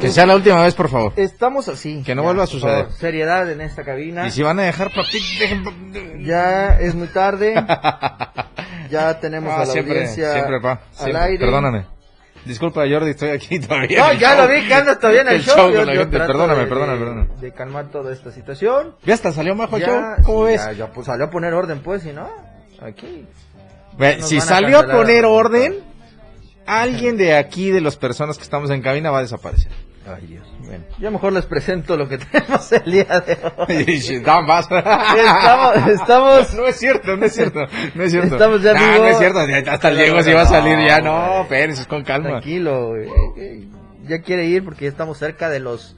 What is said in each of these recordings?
Que sea la última vez, por favor. Estamos así. Que no vuelva a suceder. favor, Seriedad en esta cabina. Y si van a dejar dejen. Ya es muy tarde. ya tenemos Ah, a la siempre, audiencia siempre, pa. al aire. Perdóname. Disculpa, Jordi, estoy aquí todavía. No, ya show. lo vi que andas todavía en el, El show. show Yo- con la yo gente. trato Perdóname, de- perdóname, perdóname. De calmar toda esta situación. Ya hasta salió majo el Ya, show. ¿Cómo sí, ves? Ya, ya, pues salió a poner orden, pues, si no, aquí. Si a salió a poner orden, alguien de aquí, de las personas que estamos en cabina, va a desaparecer. Ay, Dios. Bueno, yo mejor les presento lo que tenemos el día de hoy. No. Estamos, estamos No es cierto, no es cierto, no es cierto. Estamos ya no, vivo. no es cierto, hasta el Diego se iba a salir ya, no, espérense, con calma. tranquilo. güey. Eh, Ya quiere ir porque ya estamos cerca de los.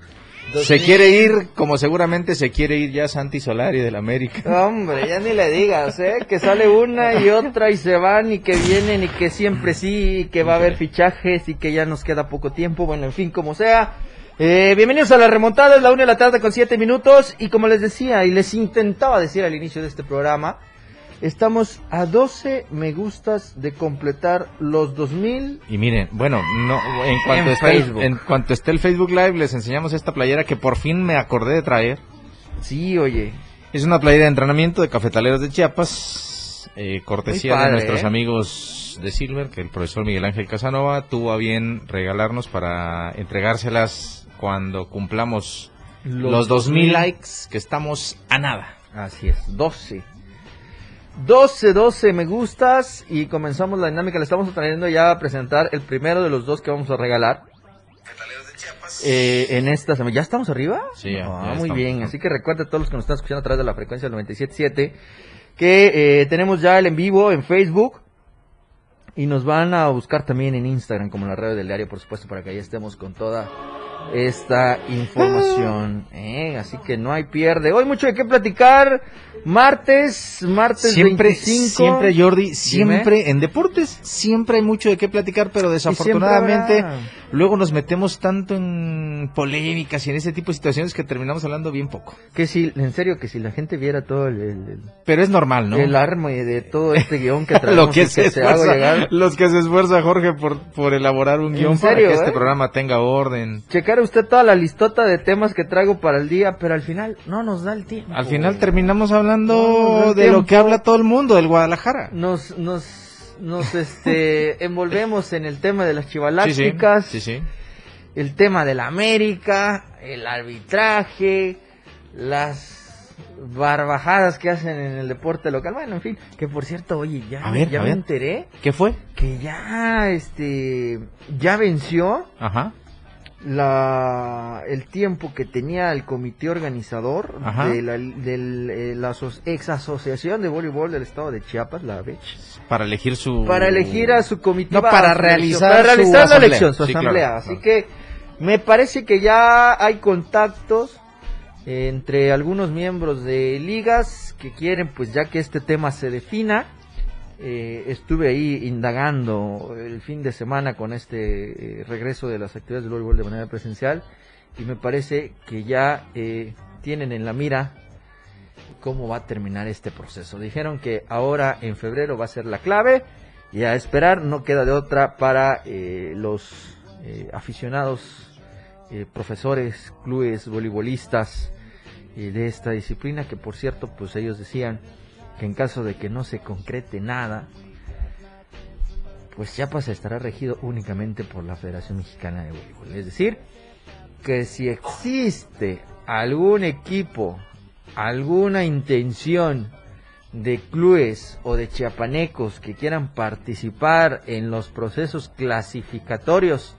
Se 2000. quiere ir, como seguramente se quiere ir ya Santi Solari del América. Hombre, ya ni le digas, ¿eh? Que sale una y otra y se van y que vienen y que siempre sí, y que va a haber fichajes y que ya nos queda poco tiempo. Bueno, en fin, como sea. Eh, bienvenidos a la remontada, es la una de la tarde con siete minutos y como les decía y les intentaba decir al inicio de este programa, estamos a 12 me gustas de completar los 2000 Y miren, bueno, no, en cuanto, En esté el, Facebook. en cuanto esté el Facebook Live, les enseñamos esta playera que por fin me acordé de traer. Sí, oye. Es una playera de entrenamiento de cafetaleros de Chiapas, eh, cortesía padre, de nuestros ¿eh? amigos de Silver, que el profesor Miguel Ángel Casanova tuvo a bien regalarnos para entregárselas cuando cumplamos los, 2000 likes, que estamos a nada. Así es, 12. 12, 12 me gustas y comenzamos la dinámica. Le estamos trayendo ya a presentar el primero de los dos que vamos a regalar. Eh, en esta semana. ¿Ya estamos arriba? Sí, ya, Ah, ya muy estamos. bien. Así que recuerda a todos los que nos están escuchando a través de la frecuencia del 97.7 que eh, tenemos ya el en vivo en Facebook. Y nos van a buscar también en Instagram, como en la radio del diario, por supuesto, para que ahí estemos con toda esta información. ¿eh? Así que no hay pierde. Hoy mucho de qué platicar. Martes, martes Siempre, 25. siempre Jordi, siempre en deportes, siempre hay mucho de qué platicar, pero desafortunadamente luego nos metemos tanto en polémicas y en ese tipo de situaciones que terminamos hablando bien poco. Que si, en serio, que si la gente viera todo el, el, Pero es normal, ¿no? el arma de todo este guion que traemos Lo que se hago esfuerza, llegar. los que se esfuerza Jorge por, por elaborar un ¿En guion para que este eh? programa tenga orden. Usted toda la listota de temas que traigo para el día, pero al final no nos da el tiempo. Al final terminamos hablando No, de lo que habla todo el mundo, del Guadalajara. Nos, nos, nos este, envolvemos en el tema de las sí, chivalácticas, sí, sí. el tema de la América, el arbitraje, las barbajadas que hacen en el deporte local. Bueno, en fin, que por cierto, oye, ya, ver, ya me ver. enteré ¿Qué fue? que ya, este, ya venció Ajá. La el tiempo que tenía el comité organizador Ajá. de la, del, eh, la ex asociación de voleibol del estado de Chiapas, la ABECH, Para elegir su... para elegir a su comité No, para realizar para su la asamblea. elección, su Sí, asamblea. claro, Así claro. que me parece que ya hay contactos entre algunos miembros de ligas que quieren, pues ya que este tema se defina. Eh, estuve ahí indagando el fin de semana con este eh, regreso de las actividades del voleibol de manera presencial y me parece que ya eh, tienen en la mira cómo va a terminar este proceso. Dijeron que ahora en febrero va a ser la clave y a esperar no queda de otra para los aficionados, profesores, clubes, voleibolistas de esta disciplina que por cierto pues ellos decían que en caso de que no se concrete nada pues Chiapas estará regido únicamente por la Federación Mexicana de Voleibol. Es decir, que si existe algún equipo, alguna intención de clubes o de chiapanecos que quieran participar en los procesos clasificatorios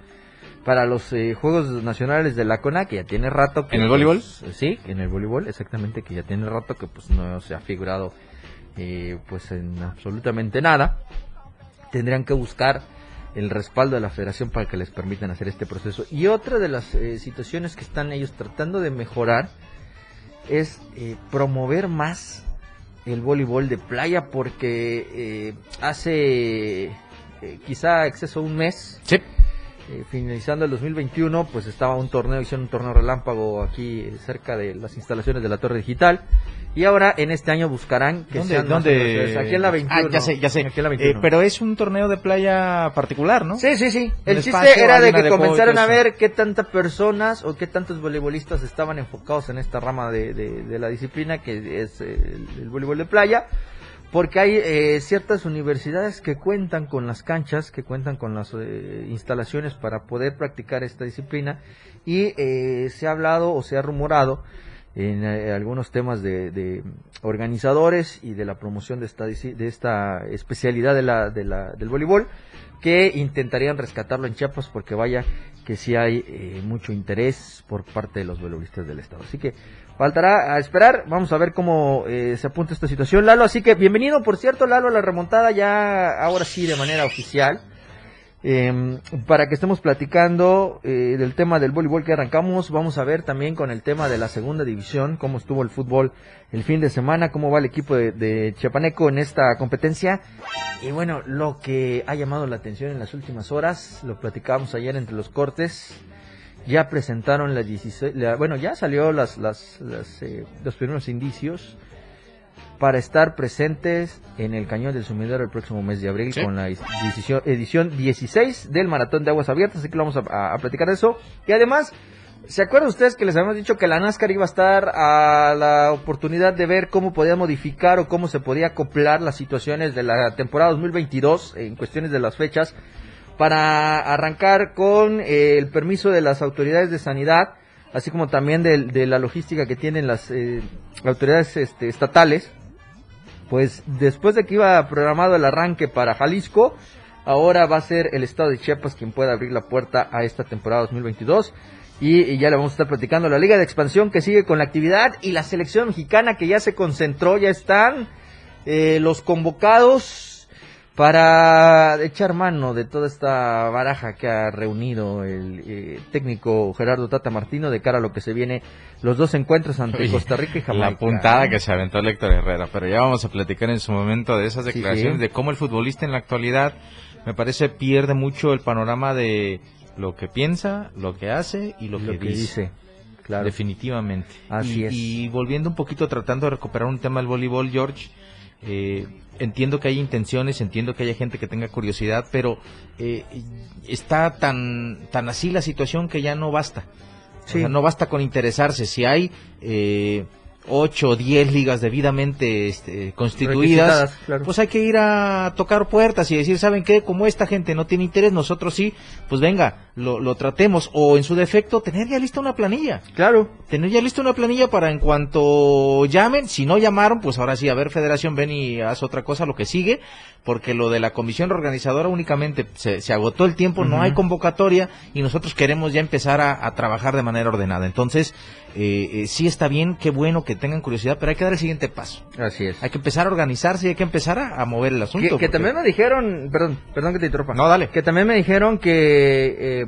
para los eh, Juegos Nacionales de la CONA, que ya tiene rato que... ¿En el voleibol? pues, sí, en el voleibol, exactamente, que ya tiene rato que pues no se ha figurado eh, pues en absolutamente nada. Tendrían que buscar el respaldo de la federación para que les permitan hacer este proceso. Y otra de las eh, situaciones que están ellos tratando de mejorar es eh, promover más el voleibol de playa porque eh, hace quizá exceso un mes eh, finalizando el 2021, pues estaba un torneo, hicieron un torneo relámpago aquí eh, cerca de las instalaciones de la Torre Digital. Y ahora en este año buscarán que sean ¿dónde? aquí en la 21. Ah, ya sé, ya sé. Eh, pero es un torneo de playa particular, ¿no? Sí, sí, sí. El chiste era de que comenzaran a ver qué tantas personas o qué tantos voleibolistas estaban enfocados en esta rama de, de, la disciplina que es el voleibol de playa porque hay eh, ciertas universidades que cuentan con las canchas, que cuentan con las eh, instalaciones para poder practicar esta disciplina y eh, se ha hablado o se ha rumorado en algunos temas de, organizadores y de la promoción de esta, de esta especialidad de la, de la, del voleibol que intentarían rescatarlo en Chiapas porque vaya que sí hay mucho interés por parte de los voleibolistas del estado. Así que Faltará a esperar, vamos a ver cómo eh, se apunta esta situación, Lalo. Así que bienvenido, por cierto, Lalo, a la remontada ya ahora sí de manera oficial. Em, para que estemos platicando eh, del tema del voleibol que arrancamos, vamos a ver también con el tema de la segunda división, cómo estuvo el fútbol el fin de semana, cómo va el equipo de, Chiapaneco en esta competencia. Y bueno, lo que ha llamado la atención en las últimas horas, lo platicábamos ayer entre los cortes, ya presentaron las 16, bueno, ya salió las, las, eh, los primeros indicios para estar presentes en el Cañón del Sumidero el próximo mes de abril con la edición, edición 16 del Maratón de Aguas Abiertas, así que vamos a, platicar de eso. Y además, ¿se acuerdan ustedes que les habíamos dicho que la NASCAR iba a estar a la oportunidad de ver cómo podía modificar o cómo se podía acoplar las situaciones de la temporada 2022 en cuestiones de las fechas? para arrancar con eh, el permiso de las autoridades de sanidad, así como también de, la logística que tienen las eh, autoridades este, estatales. Pues después de que iba programado el arranque para Jalisco, ahora va a ser el estado de Chiapas quien pueda abrir la puerta a esta temporada 2022. Y, ya le vamos a estar platicando la Liga de Expansión que sigue con la actividad y la selección mexicana que ya se concentró, ya están eh, los convocados para echar mano de toda esta baraja que ha reunido el eh, técnico Gerardo Tata Martino de cara a lo que se viene los dos encuentros ante Costa Rica y Jamaica. La puntada que se aventó Héctor Herrera, pero ya vamos a platicar en su momento de esas declaraciones, de cómo el futbolista en la actualidad, me parece, pierde mucho el panorama de lo que piensa, lo que hace y lo, que, dice. Claro. Definitivamente. Así es. Y volviendo un poquito, tratando de recuperar un tema del voleibol, George, eh, entiendo que hay intenciones, entiendo que haya gente que tenga curiosidad, pero eh, está tan, tan así la situación que ya no basta. no basta con interesarse. Si hay eh, ocho o diez ligas debidamente este, constituidas, pues hay que ir a tocar puertas y decir, ¿saben qué? Como esta gente no tiene interés, nosotros sí, pues venga, lo, lo tratemos. O en su defecto, tener ya lista una planilla. Claro. Tener ya lista una planilla para en cuanto llamen, si no llamaron, pues ahora sí, a ver, Federación, ven y haz otra cosa, lo que sigue, porque lo de la comisión organizadora únicamente se, se agotó el tiempo, no hay convocatoria y nosotros queremos ya empezar a, a trabajar de manera ordenada. Entonces, eh, eh, sí está bien, qué bueno que tengan curiosidad, pero hay que dar el siguiente paso. Así es. Hay que empezar a organizarse y hay que empezar a, mover el asunto. Que, también me dijeron, perdón, perdón que te interrumpa. No, dale. Que también me dijeron que eh,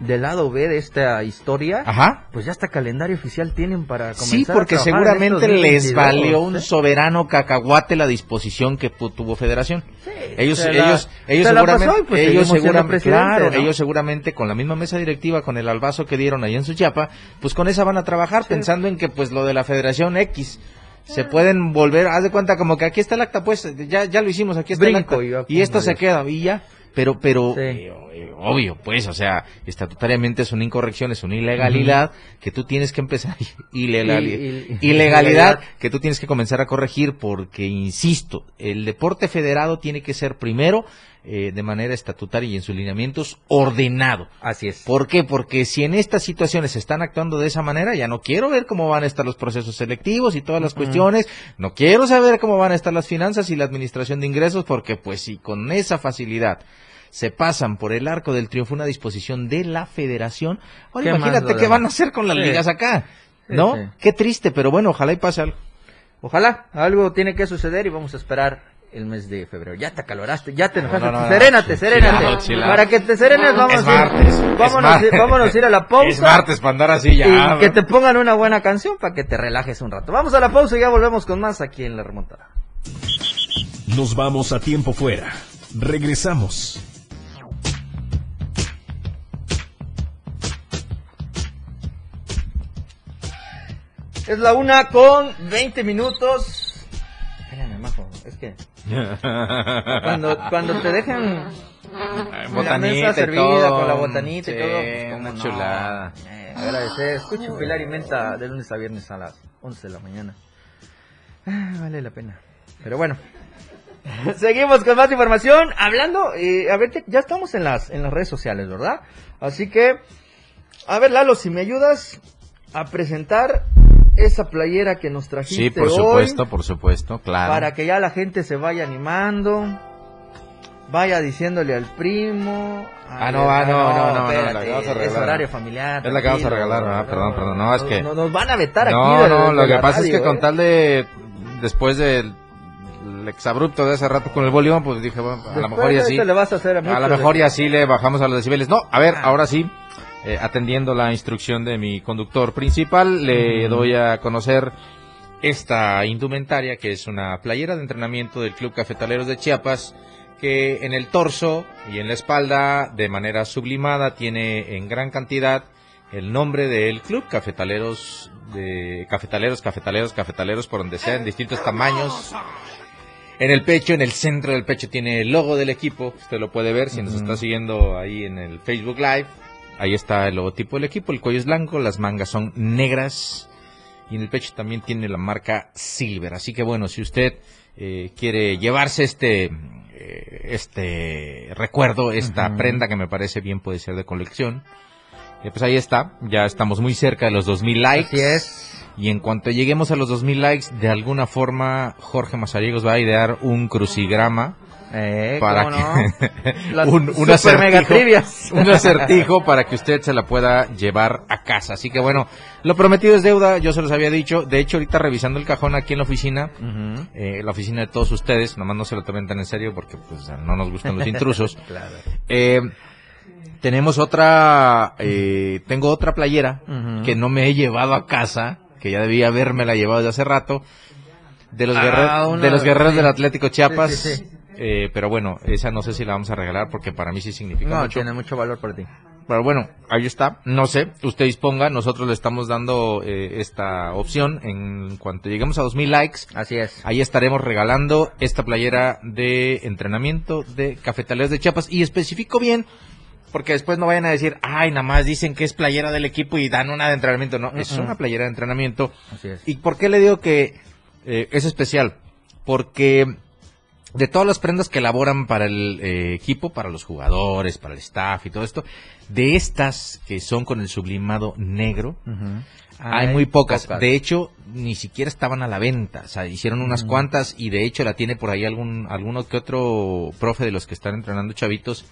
del lado B de esta historia, Ajá. pues ya hasta calendario oficial tienen para comenzar Sí, porque seguramente les valió un soberano cacahuate la disposición que tuvo Federación. Sí, ellos, ellos, ellos seguramente, pues, ellos seguramente, claro, ellos seguramente con la misma mesa directiva, con el albazo que dieron ahí en su chapa, pues con esa van a trabajar pensando en que pues lo de la Federación X se pueden volver, haz de cuenta como que aquí está el acta, pues ya, ya lo hicimos, aquí está el acta, y esto se queda, y ya pero pero eh, eh, obvio pues o sea estatutariamente es una incorrección es una ilegalidad que tú tienes que empezar ilegalidad, ilegalidad. que tú tienes que comenzar a corregir porque insisto el deporte federado tiene que ser primero eh, de manera estatutaria y en sus lineamientos ordenado. Así es. ¿Por qué? Porque si en estas situaciones se están actuando de esa manera, ya no quiero ver cómo van a estar los procesos selectivos y todas las cuestiones, no quiero saber cómo van a estar las finanzas y la administración de ingresos, porque pues si con esa facilidad se pasan por el arco del triunfo una disposición de la federación, ahora imagínate qué van a hacer con las ligas acá, ¿no? Qué triste, pero bueno, ojalá y pase algo. Ojalá, algo tiene que suceder y vamos a esperar el mes de febrero. Ya te acaloraste, ya te enojaste. serénate, serénate. Para que te serenes, vamos es martes, vámonos, vámonos a ir a la pausa. Es martes para andar así ya. Y que te pongan una buena canción para que te relajes un rato. Vamos a la pausa y ya volvemos con más aquí en La Remontada. Nos vamos a tiempo fuera. Regresamos. Es la una con 20 minutos. cuando, cuando te dejan botanita la mesa servida con la botanita y todo. Pues, una chulada. Eh, agradecer. Escucho Pilar y Menta de lunes a viernes a las 11 de la mañana. Ah, vale la pena. Pero bueno. Seguimos con más información. Hablando, eh, a ver, ya estamos en las, en las redes sociales, ¿verdad? Así que, a ver, Lalo, si me ayudas a presentar esa playera que nos trajiste Sí, por supuesto, por supuesto, claro. Para que ya la gente se vaya animando, vaya diciéndole al primo. Ah, no, ah, no, no, no, Es horario familiar. Es la que vamos a regalar, ¿verdad? Perdón, perdón, no, es que... Nos van a vetar aquí. No, no, lo que pasa es que con ¿eh? tal de... Después del el exabrupto de hace rato con el Bolívar, pues dije, bueno, a lo mejor y así. Le vas a, hacer a, a lo mejor y así le bajamos a los decibeles. No, a ver, ah. ahora sí, eh, atendiendo la instrucción de mi conductor principal, le doy a conocer esta indumentaria que es una playera de entrenamiento del Club Cafetaleros de Chiapas que en el torso y en la espalda de manera sublimada tiene en gran cantidad el nombre del club cafetaleros de cafetaleros cafetaleros cafetaleros por donde sea en distintos tamaños en el pecho, en el centro del pecho tiene el logo del equipo. Usted lo puede ver si nos está siguiendo ahí en el Facebook Live. Ahí está el logotipo del equipo. El cuello es blanco, las mangas son negras. Y en el pecho también tiene la marca Silver. Así que bueno, si usted eh, quiere llevarse este, eh, este recuerdo, esta prenda que me parece bien puede ser de colección. Eh, pues ahí está. Ya estamos muy cerca de los 2000 likes. Así es. Y en cuanto lleguemos a los 2000 likes, de alguna forma Jorge Mazariegos va a idear un crucigrama. Eh, para que un, un, acertijo, un acertijo para que usted se la pueda llevar a casa. Así que bueno, lo prometido es deuda, yo se los había dicho. De hecho, ahorita revisando el cajón aquí en la oficina, eh, la oficina de todos ustedes, nomás no se lo tomen tan en serio porque pues no nos gustan los intrusos. claro. eh, tenemos otra, eh, tengo otra playera que no me he llevado a casa que ya debía haberme la llevado desde hace rato, de los, ah, de los guerreros del Atlético Chiapas. Eh, pero bueno, esa no sé si la vamos a regalar porque para mí sí significa no, mucho. tiene mucho valor para ti. Pero bueno, ahí está. No sé, usted disponga. Nosotros le estamos dando eh, esta opción. En cuanto lleguemos a 2000 likes, así es. Ahí estaremos regalando esta playera de entrenamiento de Cafetaleros de Chiapas. Y especifico bien porque después no vayan a decir, ay, nada más dicen que es playera del equipo y dan una de entrenamiento. No, es una playera de entrenamiento. Así es. ¿Y por qué le digo que eh, es especial? Porque de todas las prendas que elaboran para el eh, equipo, para los jugadores, para el staff y todo esto, de estas que son con el sublimado negro, hay, muy pocas. De hecho, ni siquiera estaban a la venta. O sea, hicieron unas cuantas y de hecho la tiene por ahí algún alguno que otro profe de los que están entrenando chavitos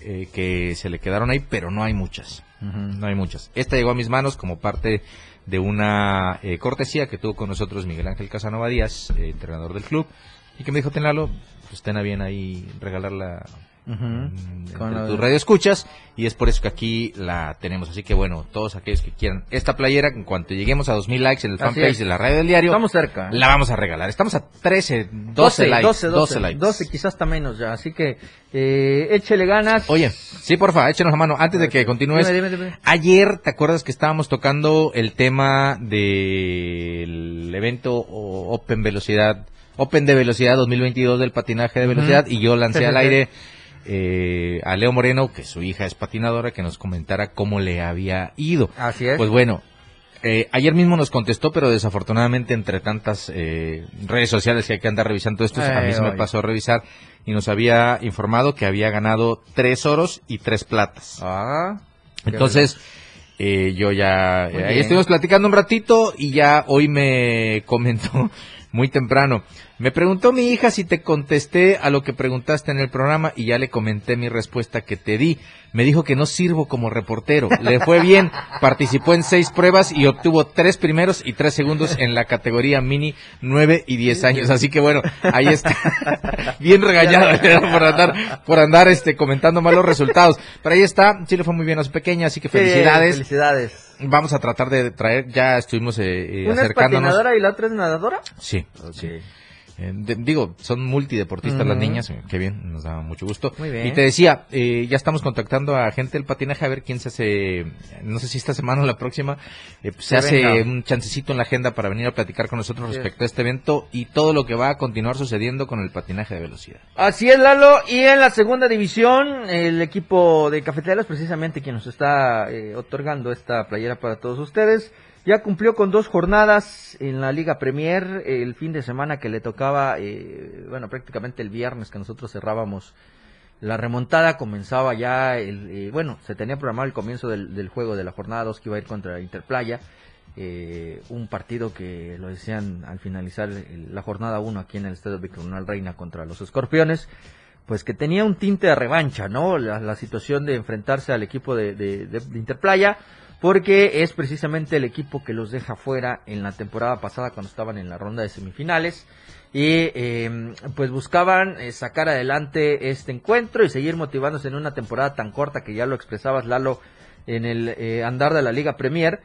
eh, que se le quedaron ahí, pero no hay muchas. No hay muchas. Esta llegó a mis manos como parte de una eh, cortesía que tuvo con nosotros Miguel Ángel Casanova Díaz, eh, entrenador del club, y que me dijo, tenalo, pues ten a bien ahí regalarla con tu radio escuchas y es por eso que aquí la tenemos. Así que bueno, todos aquellos que quieran esta playera, en cuanto lleguemos a 2000 likes en el fanpage de la radio del diario, estamos cerca. La vamos a regalar. Estamos a 13, 12, likes. 12, 12, likes. 12, quizás hasta menos ya. Así que eh, échele ganas. Oye, sí, porfa, échenos la mano. Antes de que continúes, ayer, ¿te acuerdas que estábamos tocando el tema del evento Open Velocidad? Open de Velocidad 2022 del patinaje de velocidad y yo lancé al aire eh, a Leo Moreno, que su hija es patinadora, que nos comentara cómo le había ido. Así es. Pues bueno, eh, ayer mismo nos contestó, pero desafortunadamente entre tantas eh, redes sociales que hay que andar revisando esto, a mí se me pasó a revisar y nos había informado que había ganado tres oros y tres platas. Ah. Entonces, yo ya, ahí estuvimos platicando un ratito y ya hoy me comentó muy temprano. Me preguntó mi hija si te contesté a lo que preguntaste en el programa y ya le comenté mi respuesta que te di. Me dijo que no sirvo como reportero. Le fue bien, participó en seis pruebas y obtuvo tres primeros y tres segundos en la categoría mini nueve y diez años. Así que bueno, ahí está. bien regañado por andar, por andar este, comentando malos resultados. Pero ahí está, sí le fue muy bien a su pequeña, así que felicidades. felicidades. Vamos a tratar de traer, ya estuvimos eh, ¿Una es patinadora y la otra es nadadora? Sí. Eh, digo, son multideportistas las niñas, eh, qué bien, nos da mucho gusto. Y te decía, eh, ya estamos contactando a gente del patinaje a ver quién se hace, no sé si esta semana o la próxima, pues, se hace un chancecito en la agenda para venir a platicar con nosotros respecto a este evento y todo lo que va a continuar sucediendo con el patinaje de velocidad. Así es, Lalo, y en la segunda división, el equipo de cafeteros, precisamente quien nos está otorgando esta playera para todos ustedes, ya cumplió con dos jornadas en la Liga Premier el fin de semana que le tocaba, eh, bueno, prácticamente el viernes que nosotros cerrábamos la remontada, comenzaba ya, el, eh, bueno, se tenía programado el comienzo del, juego de la jornada 2 que iba a ir contra Interplaya, eh, un partido que lo decían al finalizar la jornada 1 aquí en el Estadio Victorinal Reina contra los Escorpiones, pues que tenía un tinte de revancha, ¿no? La, situación de enfrentarse al equipo de, Interplaya porque es precisamente el equipo que los deja fuera en la temporada pasada cuando estaban en la ronda de semifinales y em, pues buscaban eh, sacar adelante este encuentro y seguir motivándose en una temporada tan corta que ya lo expresabas Lalo en el eh, andar de la Liga Premier.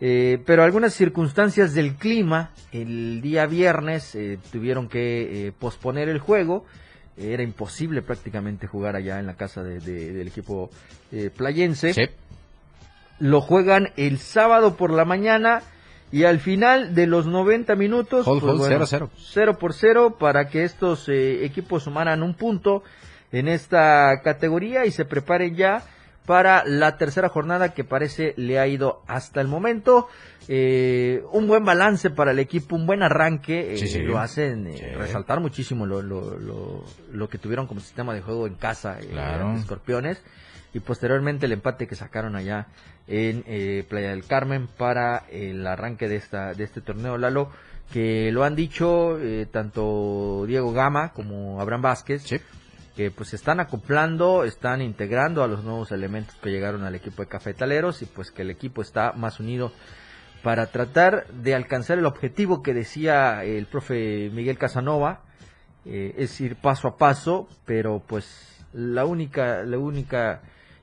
Eh, pero algunas circunstancias del clima el día viernes tuvieron que posponer el juego. Era imposible prácticamente jugar allá en la casa del equipo playense. Sí lo juegan el sábado por la mañana y al final de los 90 minutos, hold, pues 0, 0. 0 por 0 para que estos eh, equipos sumaran un punto en esta categoría y se preparen ya para la tercera jornada que parece le ha ido hasta el momento. Eh, un buen balance para el equipo, un buen arranque, eh, lo hacen resaltar muchísimo lo, lo, lo, lo, que tuvieron como sistema de juego en casa, los Escorpiones y posteriormente el empate que sacaron allá en eh, Playa del Carmen para el arranque de esta de este torneo Lalo que lo han dicho eh, tanto Diego Gama como Abraham Vázquez que pues están acoplando están integrando a los nuevos elementos que llegaron al equipo de cafetaleros y pues que el equipo está más unido para tratar de alcanzar el objetivo que decía el profe Miguel Casanova eh, es ir paso a paso pero pues la única la única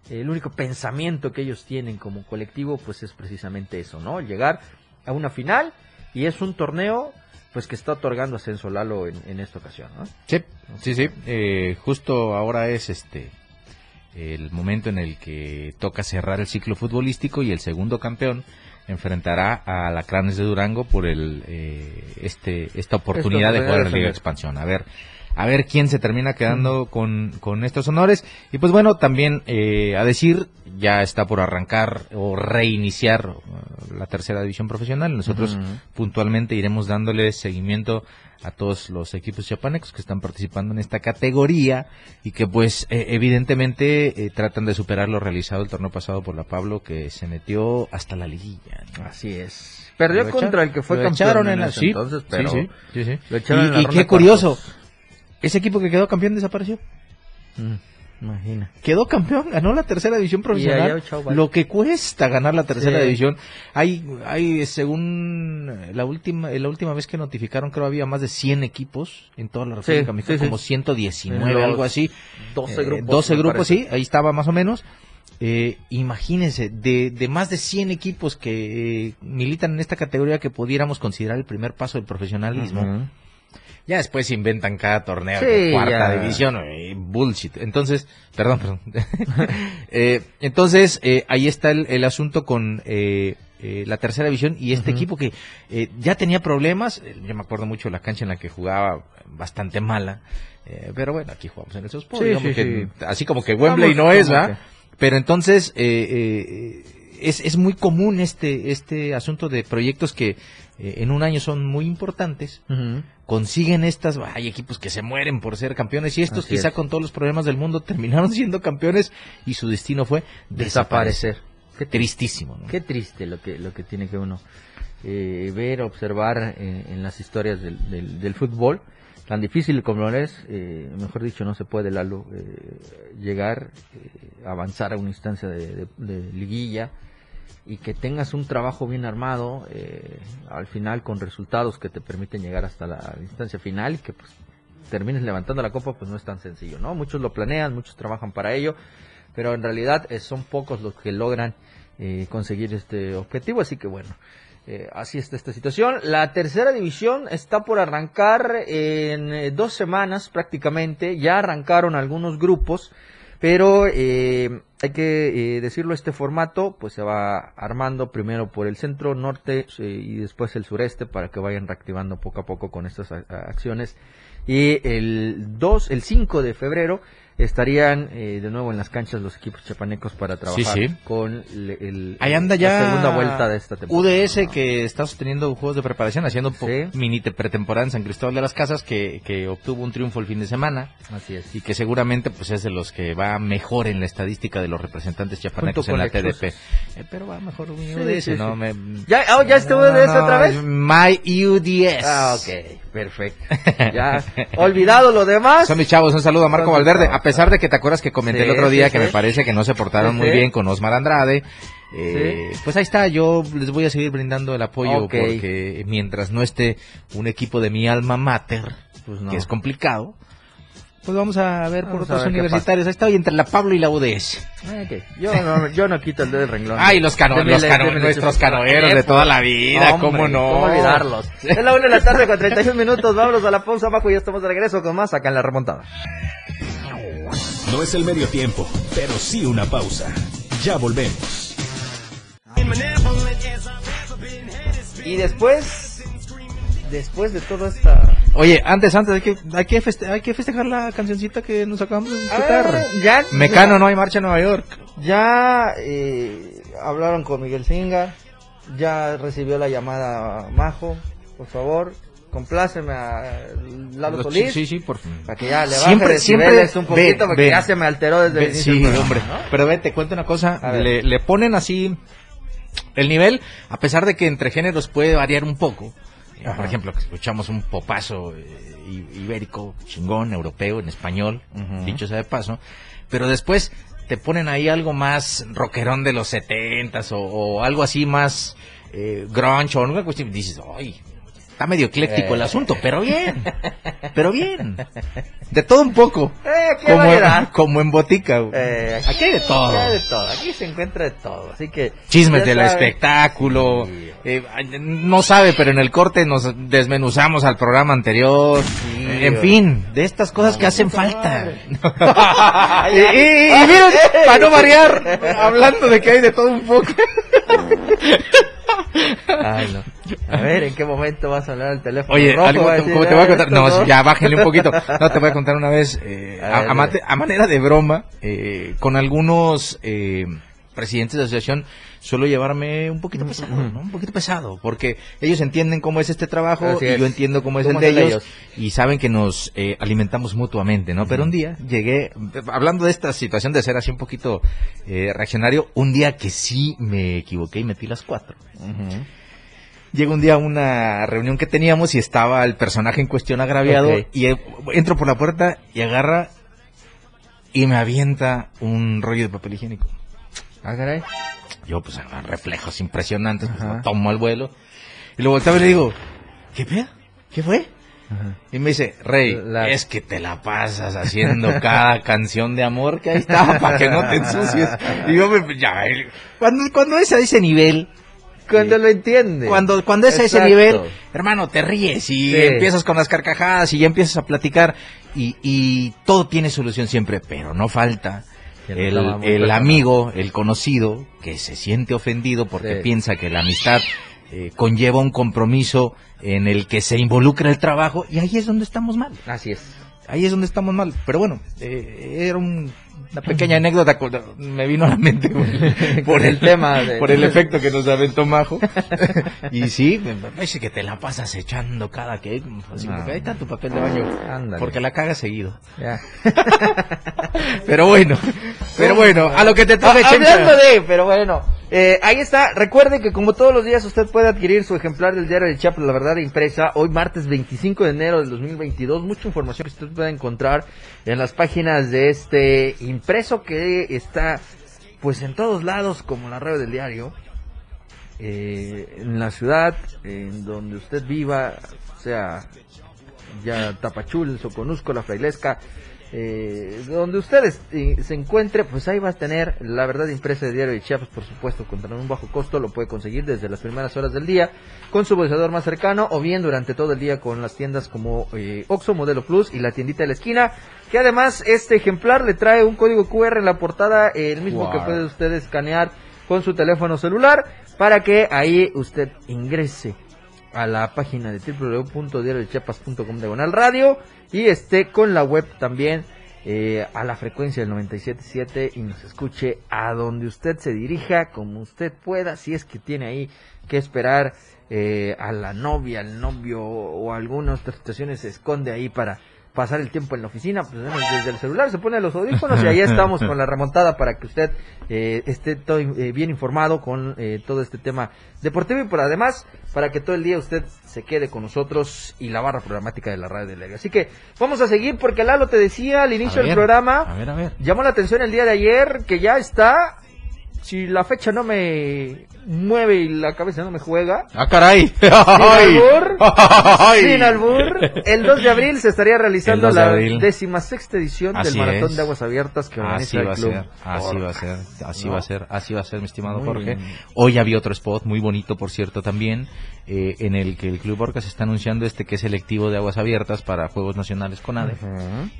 el único pensamiento que ellos tienen como colectivo pues es precisamente eso, ¿no? Llegar a una final y es un torneo pues que está otorgando ascenso Lalo en, esta ocasión, ¿no? Sí, sí, sí, eh, justo ahora es este el momento en el que toca cerrar el ciclo futbolístico y el segundo campeón enfrentará a la Cranes de Durango por el eh, este esta oportunidad de jugar en la Liga de Expansión. A ver, a ver quién se termina quedando con, con estos honores. Y pues bueno, también eh, a decir, ya está por arrancar o reiniciar uh, la tercera división profesional. Nosotros puntualmente iremos dándole seguimiento a todos los equipos chiapanecos que están participando en esta categoría y que pues e, evidentemente eh, tratan de superar lo realizado el torneo pasado por la Pablo que se metió hasta la liguilla. Así es. Perdió contra el que fue campeón en, sí, entonces, pero sí, sí, sí, y, y qué curioso, ese equipo que quedó campeón desapareció. Mm, imagina. Quedó campeón, ganó la tercera división profesional. Lo que cuesta ganar la tercera división. Hay, hay, según la última, la última vez que notificaron, creo había más de 100 equipos en toda la República Mexicana, como 119, algo así. 12 grupos. 12 grupos, sí, ahí estaba más o menos. Eh, imagínense, de, de, más de 100 equipos que eh, militan en esta categoría que pudiéramos considerar el primer paso del profesionalismo, ya después inventan cada torneo de cuarta división, eh, bullshit. Entonces, perdón, perdón. eh, entonces, eh, ahí está el, el asunto con eh, eh, la tercera división y este equipo que eh, ya tenía problemas. Yo me acuerdo mucho de la cancha en la que jugaba bastante mala. pero bueno, aquí jugamos en esos sí, Así como que Wembley no es, ¿verdad? Pero entonces, es, es muy común este, este asunto de proyectos que en un año son muy importantes, consiguen estas, hay equipos que se mueren por ser campeones y estos quizá con todos los problemas del mundo terminaron siendo campeones y su destino fue desaparecer. Qué tristísimo. Qué triste lo que, lo que tiene que uno eh, ver, observar eh, en las historias del, del, fútbol. Tan difícil como lo es, eh, mejor dicho, no se puede, Lalo, llegar, avanzar a una instancia de, liguilla y que tengas un trabajo bien armado al final con resultados que te permiten llegar hasta la instancia final y que pues termines levantando la copa pues no es tan sencillo no muchos lo planean muchos trabajan para ello pero en realidad son pocos los que logran conseguir este objetivo así que bueno eh, así está esta situación. La tercera división está por arrancar en eh, dos semanas prácticamente. Ya arrancaron algunos grupos, pero eh, hay que decirlo, este formato pues se va armando primero por el centro norte y después el sureste para que vayan reactivando poco a poco con estas acciones. Y el 2, el 5 de febrero estarían eh, de nuevo en las canchas los equipos chapanecos para trabajar con el, Ahí anda ya la segunda vuelta de esta temporada. UDS que está sosteniendo juegos de preparación, haciendo mini pretemporada en San Cristóbal de las Casas, que, que obtuvo un triunfo el fin de semana. Así es. Y que seguramente pues es de los que va mejor en la estadística de los representantes chapanecos en la TDP. Eh, pero va mejor un UDS, ¿no? Me... ¿Ya, oh, ¿Ya estuvo UDS otra vez? My UDS. Ah, ok. Perfecto. Ya, olvidado lo demás. Son mis chavos, un saludo a Marco Valverde. A pesar de que te acuerdas que comenté el otro día que me parece que no se portaron muy bien con Osmar Andrade. Eh, pues ahí está, yo les voy a seguir brindando el apoyo porque mientras no esté un equipo de mi alma mater, pues que es complicado, pues vamos a ver por otros universitarios. Ahí está hoy entre la Pablo y la UDS. Okay. Yo, no, yo no quito el dedo del renglón. Ay, los, cano los cano nuestros canoeros de toda la vida, ¿cómo no? ¿Cómo olvidarlos? es la una de la tarde con 31 minutos. Vámonos a la pausa abajo y ya estamos de regreso con más acá en la remontada. No es el medio tiempo, pero sí una pausa. Ya volvemos. Y después, después de toda esta Oye, antes, antes, hay que, hay que, hay que festejar la cancioncita que nos acabamos de escuchar. ya, Mecano, no hay marcha en Nueva York. Ya eh, hablaron con Miguel Singa, ya recibió la llamada Majo, por favor, compláceme a Lalo Solís. Sí, sí, por Para que ya le baje siempre, siempre un poquito porque ya se me alteró desde el inicio. Sí, hombre. Pero ve, te cuento una cosa, le, le ponen así el nivel, a pesar de que entre géneros puede variar un poco. Por ejemplo, que escuchamos un popazo eh, ibérico, chingón, europeo, en español, dicho sea de paso, pero después te ponen ahí algo más rockerón de los setentas o, o algo así más eh, grunge o alguna cuestión dices, ay, Está medio ecléctico el eh. asunto, pero bien. Pero bien. De todo un poco. Eh, como, como, en botica. Eh, aquí hay de todo. Aquí de todo. Aquí se encuentra de todo. Así que. Chismes del espectáculo. Eh, no sabe, pero en el corte nos desmenuzamos al programa anterior. en fin, de estas cosas que hacen falta. y, y miren, para no variar, hablando de que hay de todo un poco. Ay, no. A ver, ¿en qué momento vas a hablar al teléfono? Oye, algo, te voy a contar? No, ya bájenle un poquito. No, te voy a contar una vez, eh, a, manera de broma, eh, con algunos eh, presidentes de asociación, suelo llevarme un poquito pesado, ¿no? Un poquito pesado, porque ellos entienden cómo es este trabajo y yo entiendo cómo es el de ellos, y saben que nos alimentamos mutuamente, ¿no? Pero un día llegué, hablando de esta situación de ser así un poquito reaccionario, un día que sí me equivoqué y metí las cuatro. Llega un día a una reunión que teníamos y estaba el personaje en cuestión agraviado y entro por la puerta y agarra y me avienta un rollo de papel higiénico. Ah, caray. Yo, pues, reflejos impresionantes, pues, tomo el vuelo. Y luego volteo y le digo, ¿qué pedo? ¿Qué fue? Y me dice, Rey, es que te la pasas haciendo cada canción de amor que ahí está para que no te ensucies. Y yo, ya, cuando, cuando es a ese nivel, cuando lo entiende. Cuando, cuando es a ese nivel, hermano, te ríes y empiezas con las carcajadas y ya empiezas a platicar y, y todo tiene solución siempre, pero no falta el, el amigo, el conocido, que se siente ofendido porque piensa que la amistad eh, conlleva un compromiso en el que se involucra el trabajo y ahí es donde estamos mal. Así es. Ahí es donde estamos mal. Pero bueno, eh, era un una pequeña anécdota me vino a la mente por, el tema, por el efecto que nos aventó Majo. y sí, me parece que te la pasas echando cada que así ah. ahí está tu papel de baño, porque la cagas seguido. pero bueno, pero bueno, a lo que te toca Hablando de, pero bueno, Eh, ahí está. Recuerde que como todos los días usted puede adquirir su ejemplar del diario de Chiapas, la verdad impresa, hoy martes 25 de enero del 2022. Mucha información que usted puede encontrar en las páginas de este impreso que está pues en todos lados como la red del diario. Eh, en la ciudad, en donde usted viva, sea ya Tapachul, Soconusco, La Frailesca, eh, donde ustedes se encuentre, pues ahí va a tener la verdad impresa de Diario de Chiapas, por supuesto, contra un bajo costo, lo puede conseguir desde las primeras horas del día con su bolsador más cercano o bien durante todo el día con las tiendas como eh, Oxo, Modelo Plus y la tiendita de la esquina, que además este ejemplar le trae un código QR en la portada, el mismo que puede usted escanear con su teléfono celular para que ahí usted ingrese a la página de www.diariodechiapas.com diagonal radio y esté con la web también eh, a la frecuencia del 97.7 y nos escuche a donde usted se dirija, como usted pueda, si es que tiene ahí que esperar eh, a la novia, al novio o algunas otras situaciones se esconde ahí para pasar el tiempo en la oficina, pues desde el celular se pone los audífonos y ahí estamos con la remontada para que usted eh, esté todo, eh, bien informado con eh, todo este tema deportivo y por además para que todo el día usted se quede con nosotros y la barra programática de la radio de Lega. Así que vamos a seguir porque Lalo te decía al inicio del programa, a ver, a ver. llamó la atención el día de ayer que ya está si la fecha no me mueve y la cabeza no me juega. ¡Ah, caray! Sin albur, sin albur, el 2 de abril se estaría realizando la décima sexta edición del Maratón de Aguas Abiertas que organiza así va el club. A ser, así va a ser, así va a ser, así va a ser, mi estimado Jorge. Hoy había otro spot muy bonito, por cierto, también, eh, en el que el Club Orcas está anunciando este que es selectivo de Aguas Abiertas para Juegos Nacionales con ADE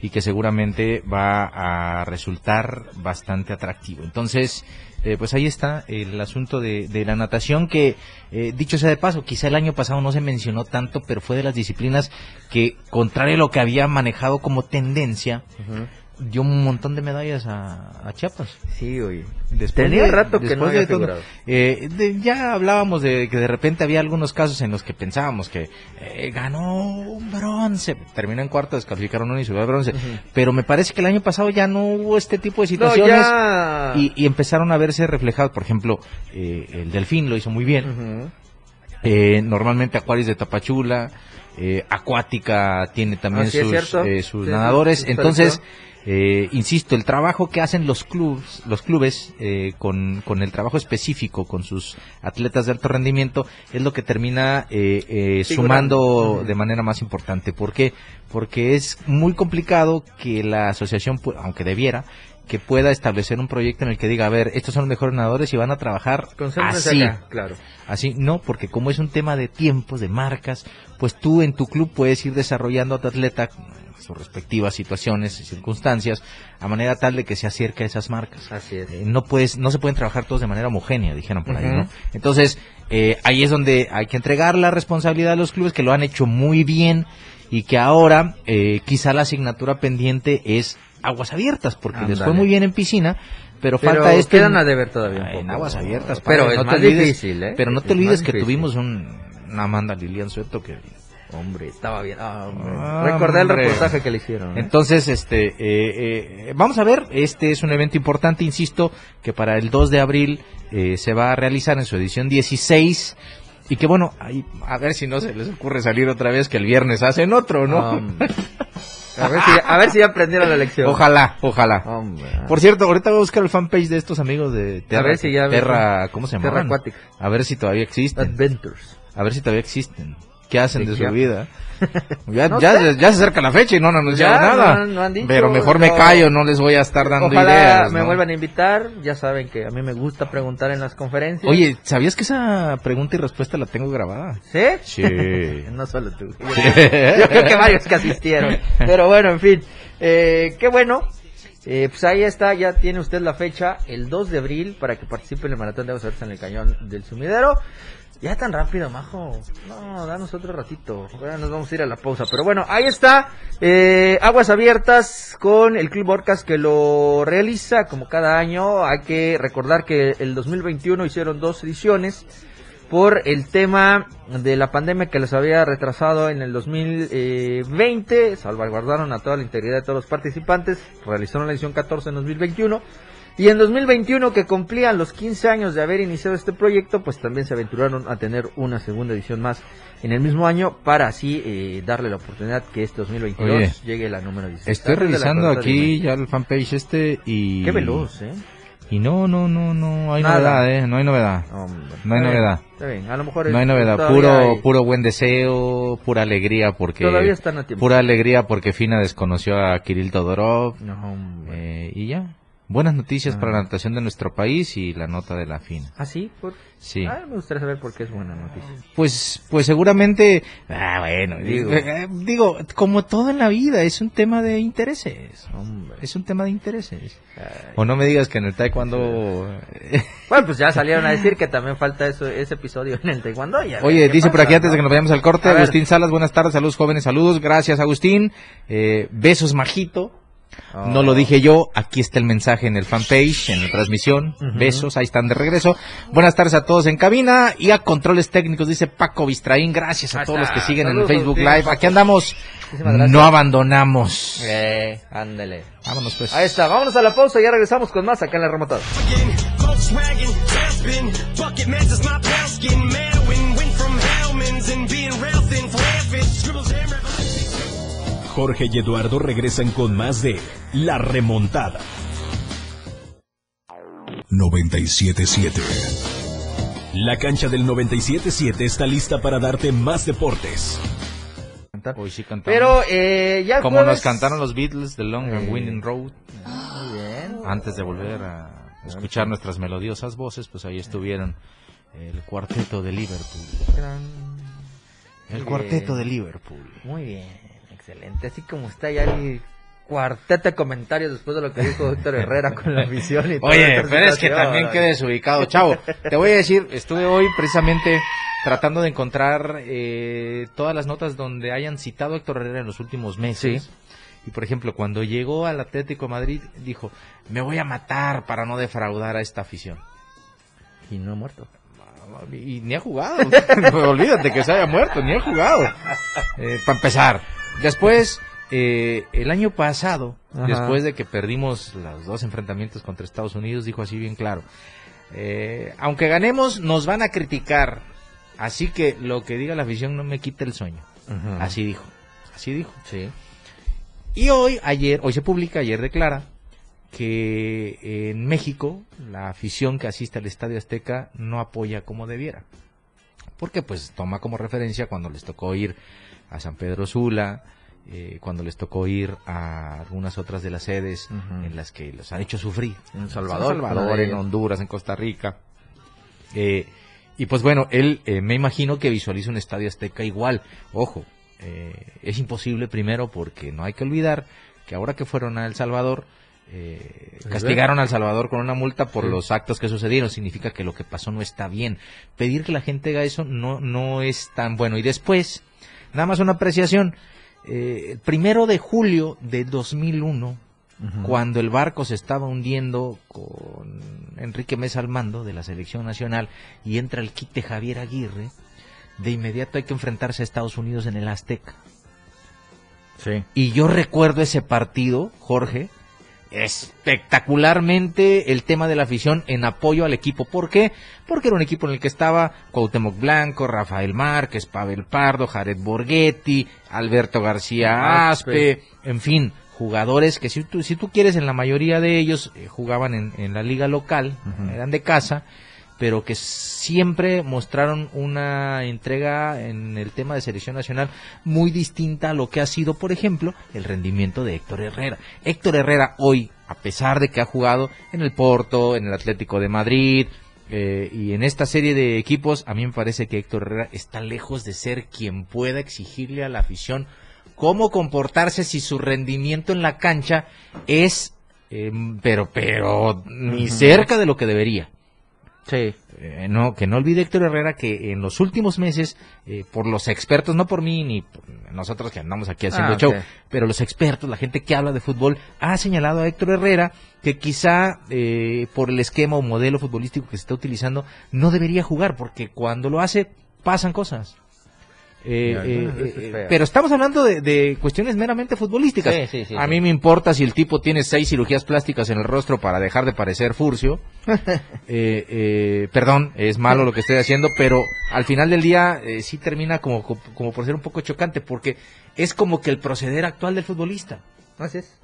y que seguramente va a resultar bastante atractivo. Entonces, eh, pues ahí está el asunto de, de la natación que, eh, dicho sea de paso, quizá el año pasado no se mencionó tanto, pero fue de las disciplinas que, contrario a lo que había manejado como tendencia, dio un montón de medallas a, Chiapas. Sí, oye. Tenía rato que no había eh, ya hablábamos de que de repente había algunos casos en los que pensábamos que eh, ganó un bronce, terminó en cuarto, descalificaron uno y subió al bronce. Pero me parece que el año pasado ya no hubo este tipo de situaciones y, empezaron a verse reflejados. Por ejemplo, eh, el Delfín lo hizo muy bien. normalmente Acuarios de Tapachula. Acuática tiene también sus, nadadores. Entonces, eh, insisto, el trabajo que hacen los clubes, los clubes eh, con, con, el trabajo específico con sus atletas de alto rendimiento es lo que termina eh, sumando de manera más importante. ¿Por qué? Porque es muy complicado que la asociación, aunque debiera, que pueda establecer un proyecto en el que diga, a ver, estos son los mejores nadadores y van a trabajar así. claro. Así, no, porque como es un tema de tiempos, de marcas, pues tú en tu club puedes ir desarrollando a tu atleta sus respectivas situaciones y circunstancias, a manera tal de que se acerque a esas marcas. Así es. Eh, no puedes, no se pueden trabajar todos de manera homogénea, dijeron por ahí, ¿no? Entonces, eh, ahí es donde hay que entregar la responsabilidad a los clubes que lo han hecho muy bien y que ahora eh, quizá la asignatura pendiente es aguas abiertas, porque les fue muy bien en piscina, pero, falta esto. Quedan a deber todavía. en aguas abiertas, pero es más difícil, ¿eh? Pero no te olvides que tuvimos un, una Amanda Lilian Sueto que Hombre, estaba bien. Ah, Recordé el reportaje que le hicieron. ¿eh? Entonces, este, eh, eh, vamos a ver, este es un evento importante, insisto, que para el 2 de abril se va a realizar en su edición 16 y que bueno, ahí, a ver si no se les ocurre salir otra vez que el viernes hacen otro, ¿no? a, ver si, a ver si ya aprendieron la lección. Ojalá, ojalá. Por cierto, ahorita voy a buscar el fanpage de estos amigos de Terra, a ver si ya Terra ¿cómo se llama? Terra Aquática. A ver si todavía existen. Adventures. A ver si todavía existen qué hacen de, su vida. Ya, ya, ya, se acerca la fecha y no han anunciado nada. No, han dicho, pero mejor me callo, no les voy a estar dando ojalá ideas. me vuelvan a invitar. Ya saben que a mí me gusta preguntar en las conferencias. Oye, ¿sabías que esa pregunta y respuesta la tengo grabada? ¿Sí? Sí. no solo tú. Yo, creo, que varios que asistieron. Pero bueno, en fin. Eh, qué bueno. Eh, pues ahí está, ya tiene usted la fecha, el 2 de abril, para que participe en el Maratón de Aguas en el Cañón del Sumidero. Ya tan rápido, majo. No, danos otro ratito. Ahora nos vamos a ir a la pausa. Pero bueno, ahí está. Eh, aguas abiertas con el Club Orcas que lo realiza como cada año. Hay que recordar que el 2021 hicieron dos ediciones por el tema de la pandemia que les había retrasado en el 2020. Salvaguardaron a toda la integridad de todos los participantes. Realizaron la edición 14 en 2021 Y en 2021, que cumplían los 15 años de haber iniciado este proyecto, pues también se aventuraron a tener una segunda edición más en el mismo año para así eh, darle la oportunidad que este 2022 llegue la número 16. Estoy revisando aquí ya el fanpage este y... Qué veloz, ¿eh? Y no, no, no, no hay novedad, ¿eh? No hay novedad. no hay novedad. Está bien, a lo mejor... No hay novedad, puro, puro buen deseo, pura alegría porque... Todavía están a tiempo. Pura alegría porque Fina desconoció a Kirill Todorov. No, eh, y ya. Buenas noticias para la ah. natación de nuestro país y la nota de la FINA. ¿Ah, sí? Sí. Ah, me gustaría saber por qué es buena noticia. Pues, pues seguramente, ah, bueno, digo, eh, digo, como todo en la vida, es un tema de intereses. Hombre. Es un tema de intereses. O no me digas que en el taekwondo... bueno, pues ya salieron a decir que también falta eso, ese episodio en el taekwondo. Oye, dice por aquí antes de que nos vayamos al corte, Agustín Salas, buenas tardes, saludos jóvenes, saludos, gracias Agustín, eh, besos majito. No lo dije yo, aquí está el mensaje en el fanpage, en la transmisión. Besos, ahí están de regreso. Buenas tardes a todos en cabina y a controles técnicos, dice Paco Bistraín. Gracias a todos los que siguen en el Facebook Live. Aquí andamos. No abandonamos. Eh, ándele. Vámonos pues. Ahí está, vámonos a la pausa y ya regresamos con más acá en la remotada. Jorge y Eduardo regresan con más de La Remontada. 977. La cancha del 977 está lista para darte más deportes. Hoy sí cantamos. Pero eh, ya Como nos cantaron los Beatles de Long and Winding Road. Muy bien. Antes de volver a escuchar nuestras melodiosas voces, pues ahí estuvieron el cuarteto de Liverpool. El cuarteto de Liverpool. Muy bien excelente. Así como está ya el cuarteto de comentarios después de lo que dijo Doctor Herrera con la visión y todo. Oye, pero es que también quede desubicado. Chavo, te voy a decir, estuve hoy precisamente tratando de encontrar eh, todas las notas donde hayan citado a Héctor Herrera en los últimos meses. Y por ejemplo, cuando llegó al Atlético de Madrid, dijo, me voy a matar para no defraudar a esta afición. Y no ha muerto. Y ni ha jugado. Olvídate que se haya muerto, ni ha jugado. Eh, para empezar. Después, eh, el año pasado, después de que perdimos los dos enfrentamientos contra Estados Unidos, dijo así bien claro, eh, aunque ganemos, nos van a criticar, así que lo que diga la afición no me quita el sueño. Así dijo, así dijo. Sí. Y hoy, ayer, hoy se publica, ayer declara que en México la afición que asiste al Estadio Azteca no apoya como debiera. Porque pues toma como referencia cuando les tocó ir a San Pedro Sula, eh, cuando les tocó ir a algunas otras de las sedes en las que los han hecho sufrir. En Salvador, en, Salvador, en Honduras, en Costa Rica. Eh, y pues bueno, él eh, me imagino que visualiza un estadio azteca igual. Ojo, es imposible primero porque no hay que olvidar que ahora que fueron a El Salvador, castigaron a El Salvador con una multa por los actos que sucedieron. Significa que lo que pasó no está bien. Pedir que la gente haga eso no, no es tan bueno. Y después, Nada más una apreciación. Eh, el primero de julio de 2001, cuando el barco se estaba hundiendo con Enrique Mesa al mando de la selección nacional y entra el quite Javier Aguirre, de inmediato hay que enfrentarse a Estados Unidos en el Azteca. Sí. Y yo recuerdo ese partido, Jorge, espectacularmente el tema de la afición en apoyo al equipo. ¿Por qué? Porque era un equipo en el que estaba Cuauhtémoc Blanco, Rafael Márquez, Pavel Pardo, Jared Borghetti, Alberto García Aspe, en fin, jugadores que si tú, si tú quieres en la mayoría de ellos eh, jugaban en, la liga local, eran de casa, pero que siempre mostraron una entrega en el tema de selección nacional muy distinta a lo que ha sido, por ejemplo, el rendimiento de Héctor Herrera. Héctor Herrera hoy, a pesar de que ha jugado en el Porto, en el Atlético de Madrid, eh, y en esta serie de equipos, a mí me parece que Héctor Herrera está lejos de ser quien pueda exigirle a la afición cómo comportarse si su rendimiento en la cancha es, eh, pero, pero, ni cerca de lo que debería. Sí. Eh, no, que no olvide Héctor Herrera que en los últimos meses, eh, por los expertos, no por mí ni por nosotros que andamos aquí haciendo ah, show, pero los expertos, la gente que habla de fútbol, ha señalado a Héctor Herrera que quizá eh, por el esquema o modelo futbolístico que se está utilizando, no debería jugar, porque cuando lo hace, pasan cosas. Eh, eh, eh, pero estamos hablando de, cuestiones meramente futbolísticas. a mí me importa si el tipo tiene seis cirugías plásticas en el rostro para dejar de parecer furcio. perdón, es malo lo que estoy haciendo, pero al final del día sí termina como, como por ser un poco chocante, porque es como que el proceder actual del futbolista. Así es.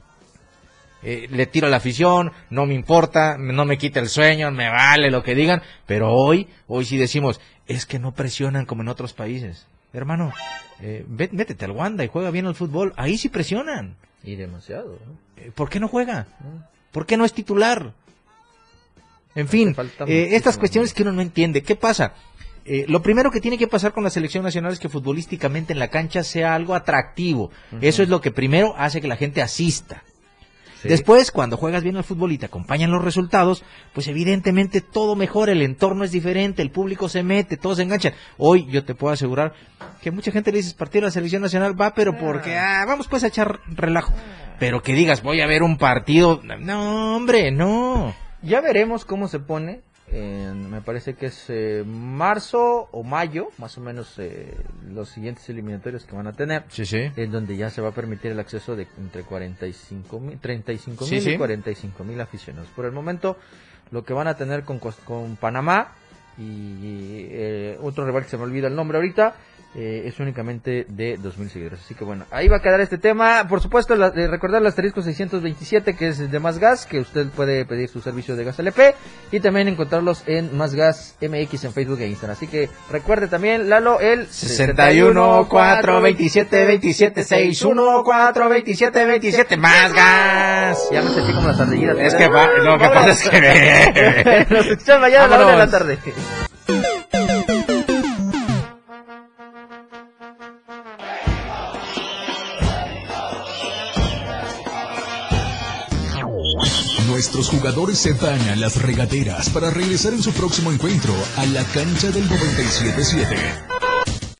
le tiro a la afición, no me importa, no me quita el sueño, me vale lo que digan, pero hoy, hoy sí decimos, es que no presionan como en otros países hermano, eh, métete al Wanda y juega bien al fútbol. Ahí sí presionan. Y demasiado. Eh, ¿Por qué no juega? ¿Por qué no es titular? En fin, eh, estas cuestiones que uno no entiende. ¿Qué pasa? Eh, lo primero que tiene que pasar con la selección nacional es que futbolísticamente en la cancha sea algo atractivo. Eso es lo que primero hace que la gente asista. Después, cuando juegas bien al fútbol y te acompañan los resultados, pues evidentemente todo mejora, el entorno es diferente, el público se mete, todos se enganchan. Hoy yo te puedo asegurar que mucha gente le dices partido de la selección nacional va, pero porque, ah, ah vamos pues a echar relajo. Pero que digas, voy a ver un partido, no, hombre, no. Ya veremos cómo se pone me parece que es eh, marzo o mayo, más o menos eh, los siguientes eliminatorios que van a tener, en donde ya se va a permitir el acceso de entre 45 mil, 35 mil y 45 mil aficionados. Por el momento, lo que van a tener con, con Panamá y eh, otro rival que se me olvida el nombre ahorita, eh, es únicamente de 2.000 seguidores. Así que bueno, ahí va a quedar este tema. Por supuesto, recordar el asterisco 627, que es de Más Gas, que usted puede pedir su servicio de gas LP y también encontrarlos en Más Gas MX en Facebook e Instagram. Así que recuerde también, Lalo, el 61 4 27 27 61 4 27 27 Más Gas. Ya me sentí como las ardillitas. Es que lo que pasa es que... Nos escuchamos mañana a la hora de la tarde. Nuestros jugadores se a las regaderas para regresar en su próximo encuentro a la cancha del 977.